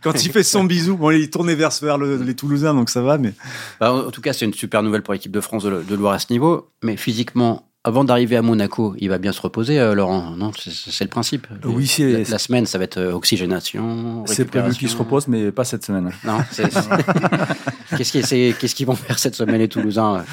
Quand il fait son bisou, bon, il est tourné vers, vers le- les Toulousains, donc ça va, mais Bah, en en tout cas, c'est une super nouvelle pour l'équipe de France de, de Loire à ce niveau. Mais physiquement, avant d'arriver à Monaco, il va bien se reposer, euh, Laurent. Non, c'est le principe. Oui, c'est- la, la semaine, ça va être euh, oxygénation. C'est prévu qu'il se repose, mais pas cette semaine. Non, qu'est-ce qu'ils vont faire cette semaine les Toulousains?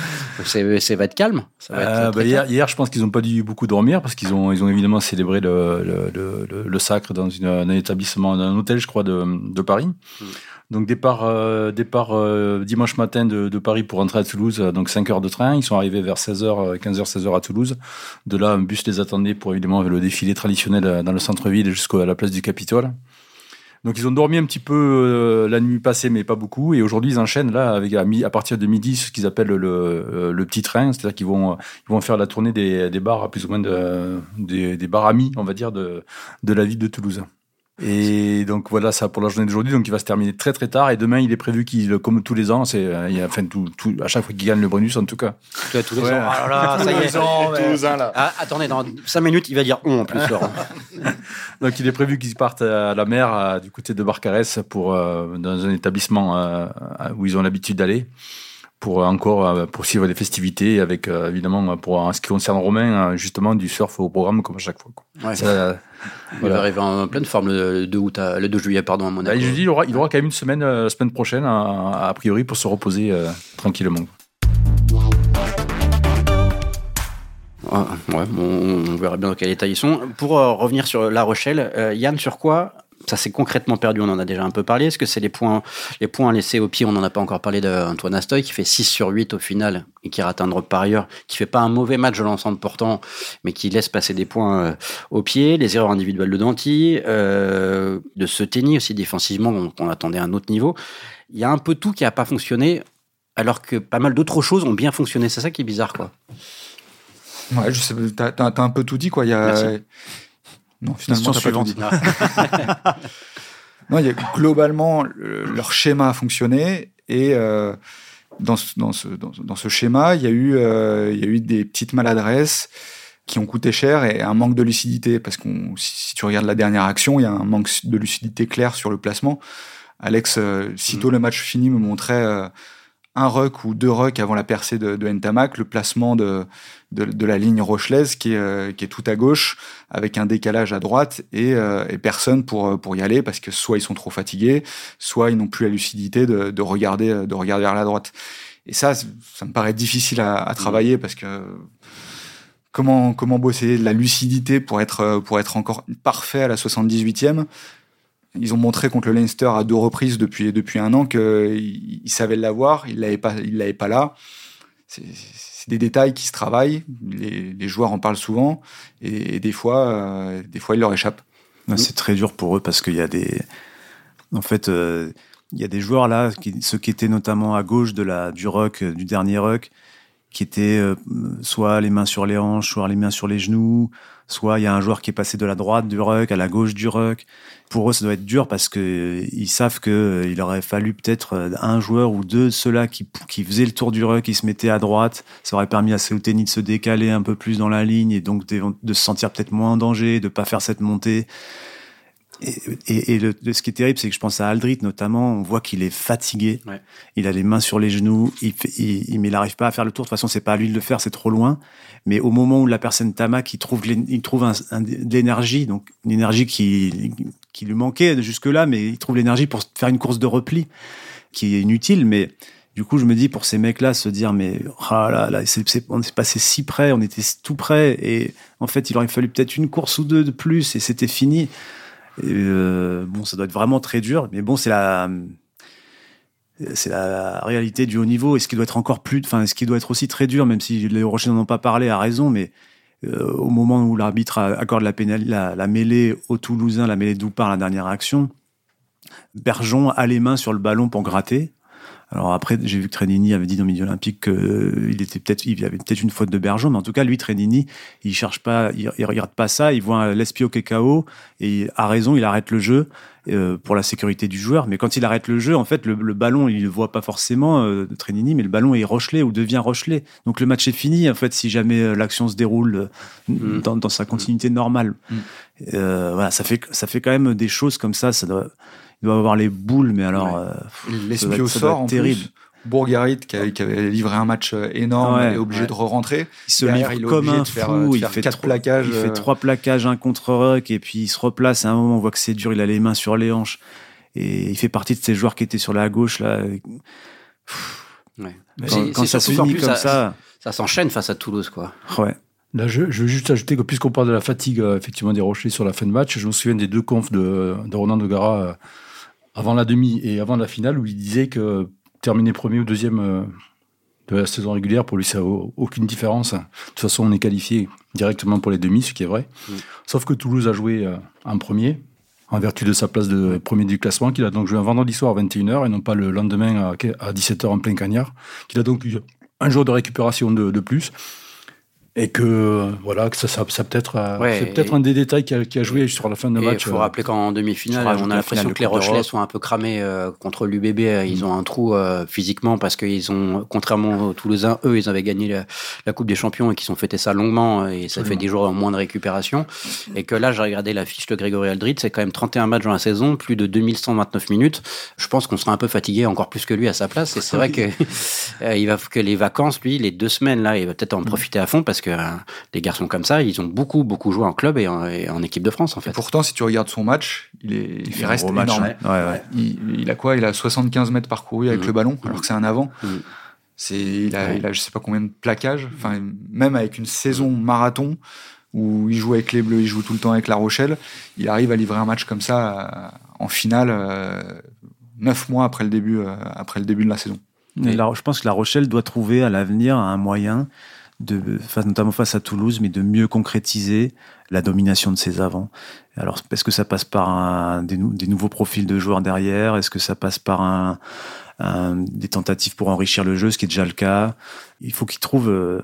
C'est ça va être calme. Ça va être Euh, bah, hier, je pense qu'ils n'ont pas dû beaucoup dormir parce qu'ils ont, ils ont évidemment célébré le, le, le- le- le sacre dans une, un établissement, un hôtel, je crois, de, de Paris. Mm. Donc départ, euh, euh, dimanche matin de, Paris pour rentrer à Toulouse, euh, donc 5 heures de train. Ils sont arrivés vers 16h, 15h, 16h à Toulouse. De là, un bus les attendait pour évidemment le défilé traditionnel dans le centre-ville jusqu'à la place du Capitole. Donc ils ont dormi un petit peu la nuit passée, mais pas beaucoup. Et aujourd'hui, ils enchaînent là avec à, partir de midi ce qu'ils appellent le, petit train, c'est-à-dire qu'ils vont ils vont faire la tournée des, des bars, plus ou moins de, des, des bars amis, on va dire, de, de la ville de Toulouse. Et donc voilà ça pour la journée d'aujourd'hui. Donc il va se terminer très très tard. Et demain, il est prévu qu'il, comme tous les ans, c'est euh, il y a, enfin tout, tout, à chaque fois qu'il gagne le bonus en tout cas. Tous tous les Ouais. ans. Ah là là, ça y est. Toulousain, là. Ah, attendez, dans 5 minutes, il va dire on en plus, Laurent. Donc il est prévu qu'ils partent à la mer à- du côté de Barcarès pour euh, dans un établissement euh, où ils ont l'habitude d'aller pour encore euh, poursuivre les festivités avec euh, évidemment pour en ce qui concerne Romain euh, justement du surf au programme comme à chaque fois. quoi. Ouais. Ça, Il va arriver en pleine forme le 2 août, à- le 2 juillet, pardon, à bah, Monaco. je dis il aura, il aura quand même une semaine euh, semaine prochaine a, a priori pour se reposer euh, tranquillement. Ah, ouais, on verra bien dans quel état ils sont. Pour euh, revenir sur La Rochelle, Yann, sur quoi ça s'est concrètement perdu On en a déjà un peu parlé. Est-ce que c'est les points, les points laissés au pied On n'en a pas encore parlé d'Antoine Astoy, qui fait 6 sur 8 au final et qui rate un drop par ailleurs, qui fait pas un mauvais match de l'ensemble pourtant, mais qui laisse passer des points euh, au pied. Les erreurs individuelles de Danty, euh, de Seteni aussi défensivement, on, on attendait un autre niveau. Il y a un peu tout qui n'a pas fonctionné, alors que pas mal d'autres choses ont bien fonctionné. C'est ça qui est bizarre, quoi. Ouais, je sais, t'as, un peu tout dit, quoi. Il y a... Non, finalement, Question t'as pas tout suivante. dit. Non, il y a, globalement, le- leur schéma a fonctionné et euh, dans, ce, dans, ce, dans, ce- dans ce schéma, il y, a eu, euh, il y a eu des petites maladresses qui ont coûté cher et un manque de lucidité. Parce que si, si tu regardes la dernière action, il y a un manque de lucidité clair sur le placement. Alex, euh, sitôt le match fini, me montrait euh, un ruck ou deux rucks avant la percée de, de Ntamak, le placement de, de, de la ligne rochelaise qui est, euh, qui est tout à gauche avec un décalage à droite et, euh, personne pour, euh, pour y aller parce que soit ils sont trop fatigués, soit ils n'ont plus la lucidité de, de, regarder, de regarder vers la droite. Et ça, ça me paraît difficile à, travailler parce que comment, comment bosser la lucidité pour être, pour être encore parfait à la 78e ils ont montré contre le Leinster à deux reprises depuis, depuis un an qu'ils ils savaient l'avoir, ils l'avaient pas, pas là. C'est des détails qui se travaillent, les, joueurs en parlent souvent, et, des fois, euh, des fois, ils leur échappent. C'est très dur pour eux parce qu'il y a des. En fait, euh, il y a des joueurs là, qui, ceux qui étaient notamment à gauche de la, du ruck, euh, du dernier ruck, qui étaient soit les mains sur les hanches, soit les mains sur les genoux, soit il y a un joueur qui est passé de la droite du ruck à la gauche du ruck. Pour eux, ça doit être dur parce que euh, ils savent que euh, il aurait fallu peut-être euh, un joueur ou deux, ceux-là qui, qui faisaient le tour du ruck, qui se mettaient à droite. Ça aurait permis à Seouteni de se décaler un peu plus dans la ligne et donc de, de se sentir peut-être moins en danger, de pas faire cette montée. Et, et, et le, ce qui est terrible, c'est que je pense à Aldrit notamment, on voit qu'il est fatigué. Ouais. Il a les mains sur les genoux, il, il, il- mais il n'arrive pas à faire le tour. De toute façon, c'est pas à lui de le faire, c'est trop loin. Mais au moment où la personne tamac, il trouve, il trouve un, un- de l'énergie, donc une énergie qui, qui lui manquait jusque-là, mais il trouve l'énergie pour faire une course de repli qui est inutile. Mais du coup, je me dis pour ces mecs-là, se dire mais ah là là, c'est, c'est- on est passé si près, on était tout près, et en fait, il aurait fallu peut-être une course ou deux de plus, et c'était fini. Euh, bon, ça doit être vraiment très dur, mais bon, c'est la réalité du haut niveau et ce qui doit être encore plus, enfin, ce qui doit être aussi très dur, même si les Rochers n'en ont pas parlé à raison, mais euh, au moment où l'arbitre accorde la, pénal, la, la mêlée au Toulousain, la mêlée d'Oupar, la dernière action, Bergeon a les mains sur le ballon pour gratter. Alors après, j'ai vu que Trenini avait dit dans Midi Olympique qu'il était peut-être, il y avait peut-être une faute de Bergeon, mais en tout cas, lui, Trenini, il cherche pas, il, il regarde pas ça, il voit l'espio qui est KO et a raison, il arrête le jeu euh, pour la sécurité du joueur. Mais quand il arrête le jeu, en fait, le, le ballon, il le voit pas forcément euh, Trenini, mais le ballon est Rochelet ou devient Rochelet. Donc le match est fini, en fait, si jamais euh, l'action se déroule euh, Mm. dans, dans sa continuité normale. Mm. Euh, voilà, ça fait, ça fait quand même des choses comme ça. Ça doit, il doit avoir les boules, mais alors. Ouais. euh, L'espio sort en terrible. plus. Bourgarit, qui avait, qui avait livré un match euh, énorme, Ouais, est obligé ouais. de re-rentrer. il se Derrière, livre il est comme un faire, fou. euh, il fait quatre trois, plaquages, Il fait euh. trois plaquages, un contre rock, et puis il se replace. À un moment, on voit que c'est dur. Il a les mains sur les hanches. Et il fait partie de ces joueurs qui étaient sur la gauche là. Ouais. Quand, ça se finit comme ça, Ça s'enchaîne face à Toulouse, quoi. ouais. Là, je, je veux juste ajouter que puisqu'on parle de la fatigue effectivement des Rochers sur la fin de match, je me souviens des deux confs de, de Ronan de Gara euh, avant la demi et avant la finale où il disait que terminer premier ou deuxième euh, de la saison régulière pour lui ça n'a aucune différence. De toute façon, on est qualifié directement pour les demi, ce qui est vrai. Mm. Sauf que Toulouse a joué euh, en premier en vertu de sa place de premier du classement, qu'il a donc joué un vendredi soir à 21h et non pas le lendemain à 17h en plein cagnard, qu'il a donc eu un jour de récupération de, de plus et que voilà que ça, ça, ça peut-être euh, c'est peut-être un des détails qui a, qui a, joué sur la fin de match. Il faut euh, rappeler qu'en demi-finale, on a l'impression que les Rochelais sont un peu cramés euh, contre l'UBB. Ils ont un trou euh, physiquement parce qu'ils ont, contrairement aux Toulousains, eux, ils avaient gagné la, la Coupe des Champions et qu'ils ont fêté ça longuement et ça fait 10 jours en moins de récupération. Et que là, j'ai regardé la fiche de Grégory Aldrit, c'est quand même 31 matchs dans la saison, plus de 2129 minutes. Je pense qu'on sera un peu fatigué encore plus que lui à sa place. Et c'est vrai que il va que les vacances, lui, les deux semaines là, il va peut-être en mm. profiter à fond parce que les garçons comme ça, ils ont beaucoup, beaucoup joué en club et en, équipe de France, en fait. pourtant, si tu regardes son match, il, est, il, reste énorme. Il, a quoi? Il a 75 mètres parcourus avec mm. le ballon, alors que c'est un avant. Mm. C'est, il a, il a, je sais pas combien de plaquages. Enfin, même avec une saison marathon où il joue avec les Bleus, il joue tout le temps avec La Rochelle, il arrive à livrer un match comme ça euh, en finale euh, neuf mois après le début, euh, après le début de la saison. Et je pense que La Rochelle doit trouver à l'avenir un moyen de, notamment face à Toulouse, mais de mieux concrétiser la domination de ses avants. Alors, est-ce que ça passe par un, des, nouveaux profils de joueurs derrière? Est-ce que ça passe par un, des tentatives pour enrichir le jeu, ce qui est déjà le cas? Il faut qu'il trouve euh,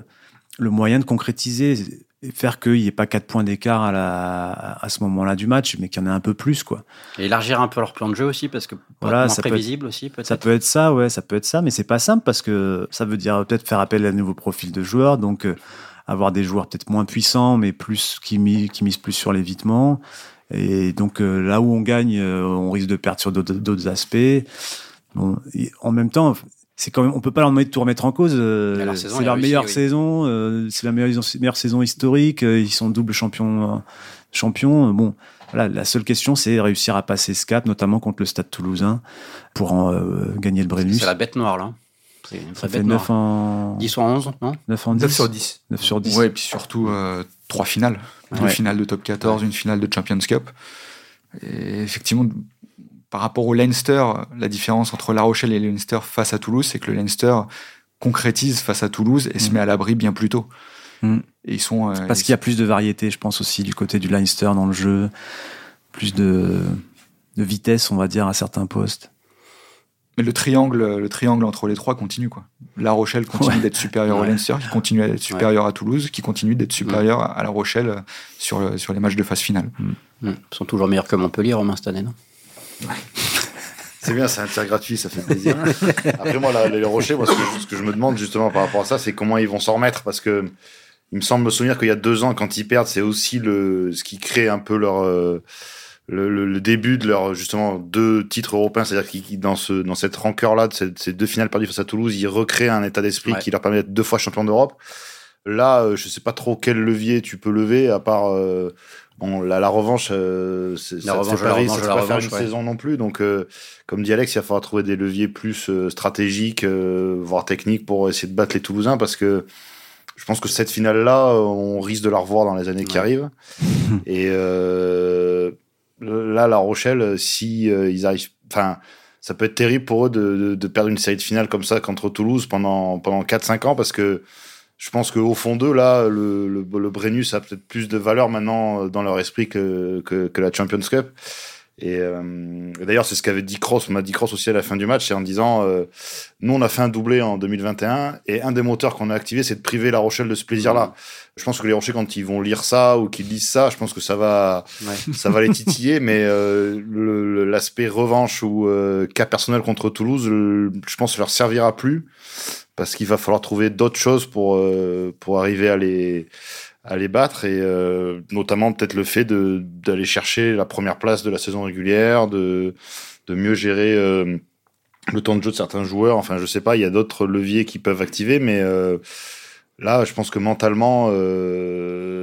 le moyen de concrétiser et faire qu'il n'y ait pas quatre points d'écart à, la, à ce moment-là du match, mais qu'il y en ait un peu plus, quoi. Et élargir un peu leur plan de jeu aussi, parce que voilà, ça prévisible aussi, peut-être. Ça peut être ça, ouais, ça peut être ça, mais c'est pas simple parce que ça veut dire peut-être faire appel à un nouveau profil de joueurs, donc euh, avoir des joueurs peut-être moins puissants, mais plus qui, qui misent plus sur l'évitement. Et donc euh, là où on gagne, euh, on risque de perdre sur d'autres aspects. Bon, en même temps, c'est quand même, on peut pas leur demander de tout remettre en cause. Euh, c'est leur meilleure saison, euh, c'est la meilleure, meilleure, saison historique. Euh, ils sont double champion, champion. Bon, voilà, la seule question, c'est réussir à passer ce cap, notamment contre le Stade Toulousain, pour en, gagner le Brennus. C'est la bête noire là. Ça fait 9 en 10 ou 11, non 9 en 10. 9 sur 10. 9 sur 10. Ouais, et puis surtout trois finales. Deux finales de top 14, une finale de Champions Cup. Et effectivement, par rapport au Leinster, la différence entre La Rochelle et le Leinster face à Toulouse, c'est que le Leinster concrétise face à Toulouse et se mm. met à l'abri bien plus tôt. Mm. Et ils sont euh, parce qu'il y a plus de variété, je pense aussi du côté du Leinster dans le jeu, plus de, de vitesse, on va dire, à certains postes. Mais le triangle, le triangle entre les trois continue quoi. La Rochelle continue d'être supérieure au Leinster, qui continue d'être supérieur à Toulouse, qui continue d'être supérieur à La Rochelle sur, sur les matchs de phase finale. Mm. Ils sont toujours meilleurs que Montpellier, Romain, cette année, non? c'est bien, c'est un tir gratuit, ça fait plaisir. Après, moi, les Rochers, moi, ce que, je, me demande justement par rapport à ça, c'est comment ils vont s'en remettre. Parce que il me semble me souvenir qu'il y a deux ans, quand ils perdent, c'est aussi le, ce qui crée un peu leur, euh, le, début de leur, justement, deux titres européens. C'est-à-dire qu'ils, dans, ce, dans cette rancœur-là, de ces, deux finales perdues face à Toulouse, ils recréent un état d'esprit qui leur permet d'être deux fois champion d'Europe. Là, euh, je sais pas trop quel levier tu peux lever, à part. Euh, Bon, la, la revanche, euh, c'est, ça revanche, pas, pas faire une saison non plus. Donc, euh, comme dit Alex, il va falloir trouver des leviers plus euh, stratégiques, voire techniques, pour essayer de battre les Toulousains, parce que je pense que cette finale-là, on risque de la revoir dans les années qui arrivent. Et là, La Rochelle, si ils arrivent, enfin, ça peut être terrible pour eux de, de, de, perdre une série de finales comme ça contre Toulouse pendant pendant 4-5 ans, parce que je pense qu'au fond d'eux, là, le, le, le, Brennus a peut-être plus de valeur maintenant euh, dans leur esprit que, que, que la Champions Cup. Et, euh, d'ailleurs, c'est ce qu'avait dit Cross. On m'a dit Cross aussi à la fin du match, c'est en disant, euh, nous, on a fait un doublé en 2021, et un des moteurs qu'on a activé, c'est de priver La Rochelle de ce plaisir-là. Je pense que les Rochers, quand ils vont lire ça ou qu'ils lisent ça, je pense que ça va, ça va les titiller. mais euh, l'aspect revanche ou euh, cas personnel contre Toulouse, je pense, leur servira plus parce qu'il va falloir trouver d'autres choses pour euh, pour arriver à les à les battre et euh, notamment peut-être le fait d'aller chercher la première place de la saison régulière, de de mieux gérer euh, le temps de jeu de certains joueurs. Enfin, je sais pas, il y a d'autres leviers qui peuvent activer, mais là, je pense que mentalement,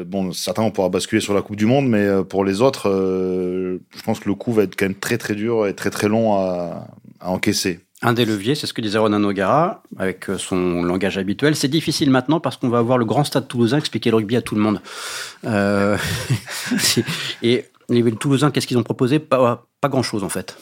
bon, certains on pourra basculer sur la Coupe du Monde, mais pour les autres, je pense que le coup va être quand même très très dur et très très long à, à encaisser. Un des leviers, c'est ce que disait Ronan O'Gara, avec euh, son langage habituel. C'est difficile maintenant parce qu'on va avoir le grand stade toulousain expliquer le rugby à tout le monde. Euh, et les Toulousains, qu'est-ce qu'ils ont proposé? Pas, pas grand-chose en fait.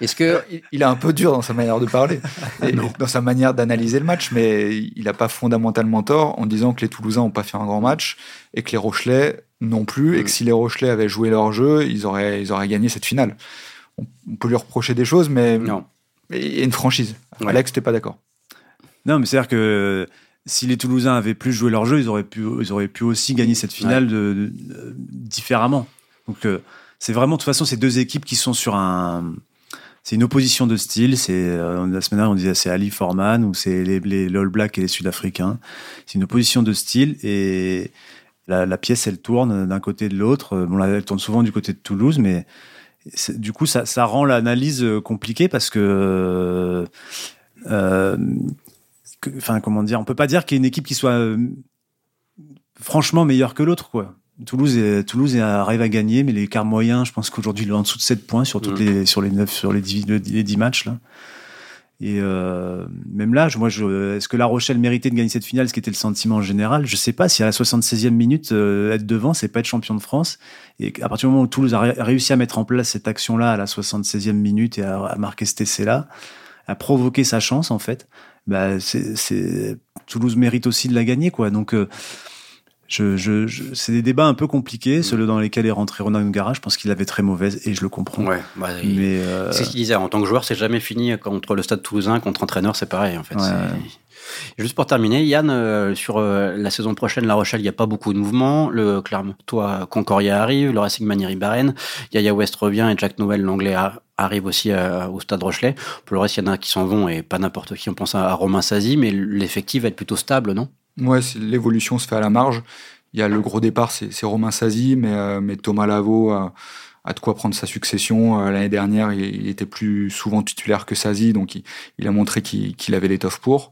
Est-ce que il, est un peu dur dans sa manière de parler, et dans sa manière d'analyser le match, mais il n'a pas fondamentalement tort en disant que les Toulousains n'ont pas fait un grand match et que les Rochelais non plus, et que si les Rochelais avaient joué leur jeu, ils auraient, ils auraient gagné cette finale. On, on peut lui reprocher des choses, mais non mais il y a une franchise. Ouais. Alex, t'es pas d'accord Non, mais c'est-à-dire que si les Toulousains avaient plus joué leur jeu, ils auraient pu, ils auraient pu aussi gagner cette finale de, de- de- différemment. Donc, euh, c'est vraiment, de toute façon, ces deux équipes qui sont sur un. C'est une opposition de style. C'est euh, la semaine dernière, on disait c'est Ali Forman ou c'est les, les, les All Blacks et les Sud-Africains. C'est une opposition de style et la, la pièce, elle tourne d'un côté et de l'autre. Bon, là, elle tourne souvent du côté de Toulouse, mais du coup, ça, ça rend l'analyse euh, compliquée parce que. euh, que- enfin comment dire, on peut pas dire qu'il y ait une équipe qui soit euh, franchement meilleure que l'autre quoi. Toulouse, est- Toulouse arrive à gagner, mais l'écart moyen, je pense qu'aujourd'hui il est en dessous de 7 points sur toutes Mhm. les sur les 9 sur les 10, les 10 matchs là. Et euh, même là, je- moi, je, est-ce que La Rochelle méritait de gagner cette finale, ce qui était le sentiment général? Je sais pas. Si à la 76e minute, euh, être devant, c'est pas être champion de France. Et à partir du moment où Toulouse a ré- réussi à mettre en place cette action-là à la 76e minute et à, marquer cet essai-là, à provoquer sa chance en fait, bah, c'est Toulouse mérite aussi de la gagner quoi. Donc euh, je, je, je- c'est des débats un peu compliqués, ceux dans lesquels est rentré Ronan Gara. Je pense qu'il avait très mauvaise et je le comprends. Ouais, bah, Mais euh, c'est ce qu'il disait. En tant que joueur, c'est jamais fini contre le Stade Toulousain, contre entraîneur, c'est pareil en fait. Ouais. Juste pour terminer, Yann, euh, sur euh, la saison prochaine, La Rochelle, il n'y a pas beaucoup de mouvements. Le Clermontois Concordia arrive, le Racing Manieri Barren, Yaya West revient et Jack Noël, l'anglais, arrive aussi au Stade Rochelet. Pour le reste, il y en a qui s'en vont et pas n'importe qui. On pense à, à Romain Sazi, mais l'effectif va être plutôt stable, non? Ouais, l'évolution se fait à la marge. Il y a le gros départ, c'est Romain Sazi, mais, euh, mais Thomas Lavaux a, de quoi prendre sa succession. Euh, L'année dernière, il, était plus souvent titulaire que Sazi, donc il, a montré qu'il avait l'étoffe pour.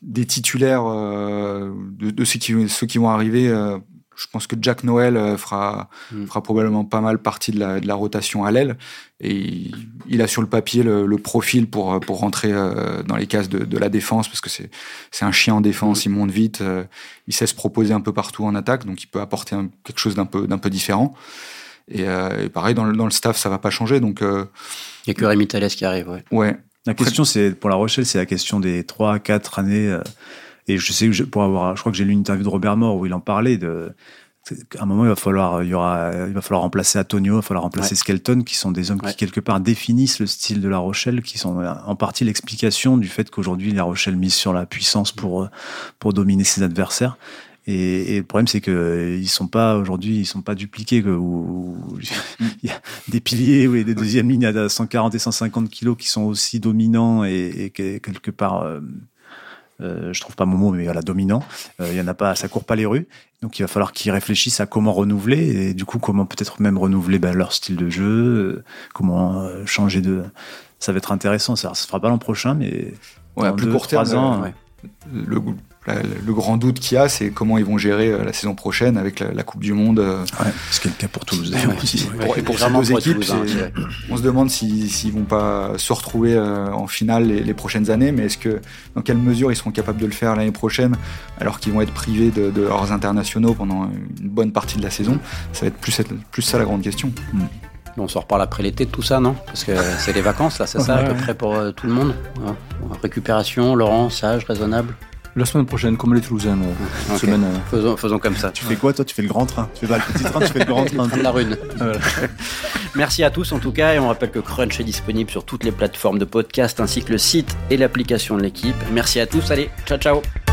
Des titulaires euh, de, ceux, qui, ceux qui vont arriver, je pense que Jack Noël euh, fera, Mm. fera probablement pas mal partie de la, de la rotation à l'aile. Et il, il a sur le papier le, le profil pour, pour rentrer euh, dans les cases de, de la défense, parce que c'est c'est un chien en défense, il monte vite, euh, il sait se proposer un peu partout en attaque, donc il peut apporter un- quelque chose d'un peu, d'un peu différent. Et, euh, et pareil, dans le, dans le staff, ça va pas changer. Donc, euh, Il n'y a que Rémi Thalès qui arrive, ouais. ouais. La question, c'est pour La Rochelle, c'est la question des 3 4 années. Et je sais que pour avoir, je crois que j'ai lu une interview de Robert Mort où il en parlait de. À un moment, il va falloir, il y aura, il va falloir remplacer Antonio, il va falloir remplacer Ouais. Skelton, qui sont des hommes Ouais. qui quelque part définissent le style de La Rochelle, qui sont euh, en partie l'explication du fait qu'aujourd'hui La Rochelle mise sur la puissance pour euh, pour dominer ses adversaires. Et, et le problème, c'est que euh, ils sont pas aujourd'hui, ils sont pas dupliqués. Que, où- où- il y a des piliers ou des deuxièmes lignes à 140 et 150 kilos qui sont aussi dominants et, et que- quelque part, euh, je trouve pas mon mot, mais voilà, dominant. Euh, Il y en a pas, ça court pas les rues. Donc il va falloir qu'ils réfléchissent à comment renouveler et du coup comment peut-être même renouveler ben, leur style de jeu, euh, comment euh, changer de. Ça va être intéressant. Ça, ça se fera pas l'an prochain, mais Ouais, à plus deux, court terme, ans, euh, ouais. le, le grand doute qu'il y a, c'est comment ils vont gérer euh, la saison prochaine avec la, la Coupe du Monde. euh, ouais, ce qui est le cas pour Toulouse d'ailleurs aussi. Pour- et pour ces deux équipes, ouais. On se demande si- s'ils vont pas se retrouver euh, en finale les, les prochaines années, mais est-ce que dans quelle mesure ils seront capables de le faire l'année prochaine, alors qu'ils vont être privés de, de leurs internationaux pendant une bonne partie de la saison? Ça va être plus, plus ça la grande question. On s'en reparle après l'été de tout ça, non? Parce que c'est les vacances, là, c'est ça, à peu près pour euh, tout le monde Ouais. Récupération, Laurent, sage, raisonnable La semaine prochaine, comme les Toulousains, euh, Ok. semaine. euh, Faisons, faisons comme ça. Tu fais quoi toi? Tu fais le grand train. Tu fais pas le petit train, tu fais le grand train. Train de la rune. Merci à tous en tout cas et on rappelle que Crunch est disponible sur toutes les plateformes de podcast ainsi que le site et l'application de l'équipe. Merci à tous, allez, ciao ciao